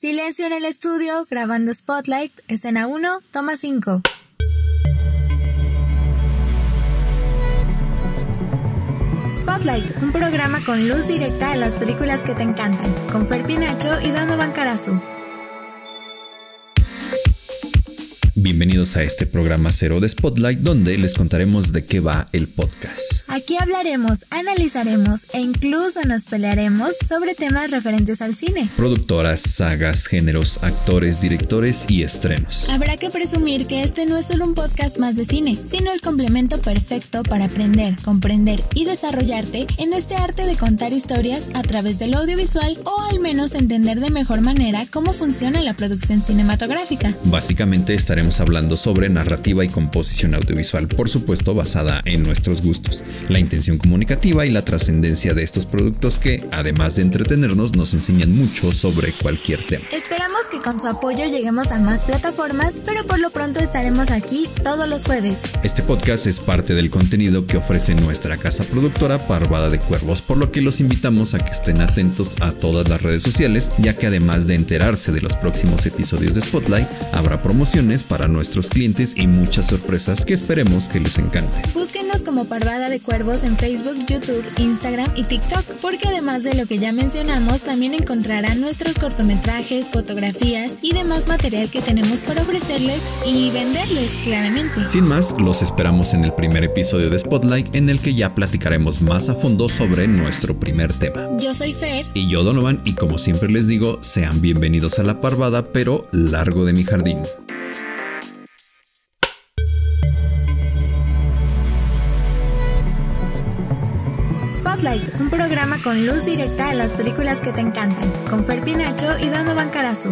Silencio en el estudio, grabando Spotlight, escena 1, toma 5. Spotlight, un programa con luz directa a las películas que te encantan, con Fer Pinacho y Donovan Carazu. Bienvenidos a este programa cero de Spotlight donde les contaremos de qué va el podcast. Aquí hablaremos, analizaremos e incluso nos pelearemos sobre temas referentes al cine. Productoras, sagas, géneros, actores, directores y estrenos. Habrá que presumir que este no es solo un podcast más de cine, sino el complemento perfecto para aprender, comprender y desarrollarte en este arte de contar historias a través del audiovisual o al menos entender de mejor manera cómo funciona la producción cinematográfica. Básicamente estaremos hablando sobre narrativa y composición audiovisual, por supuesto basada en nuestros gustos, la intención comunicativa y la trascendencia de estos productos que, además de entretenernos, nos enseñan mucho sobre cualquier tema. Esperamos que con su apoyo lleguemos a más plataformas, pero por lo pronto estaremos aquí todos los jueves. Este podcast es parte del contenido que ofrece nuestra casa productora Parvada de Cuervos, por lo que los invitamos a que estén atentos a todas las redes sociales, ya que además de enterarse de los próximos episodios de Spotlight, habrá promociones para nuestros clientes y muchas sorpresas que esperemos que les encante. Búsquenos como Parvada de Cuervos en Facebook, YouTube, Instagram y TikTok, porque además de lo que ya mencionamos, también encontrarán nuestros cortometrajes, fotografías y demás material que tenemos para ofrecerles y venderles claramente. Sin más, los esperamos en el primer episodio de Spotlight en el que ya platicaremos más a fondo sobre nuestro primer tema. Yo soy Fer. Y yo Donovan, y como siempre les digo, sean bienvenidos a la Parvada, pero largo de mi jardín. Spotlight, un programa con luz directa a las películas que te encantan, con Fer Pinacho y Donovan Carazu.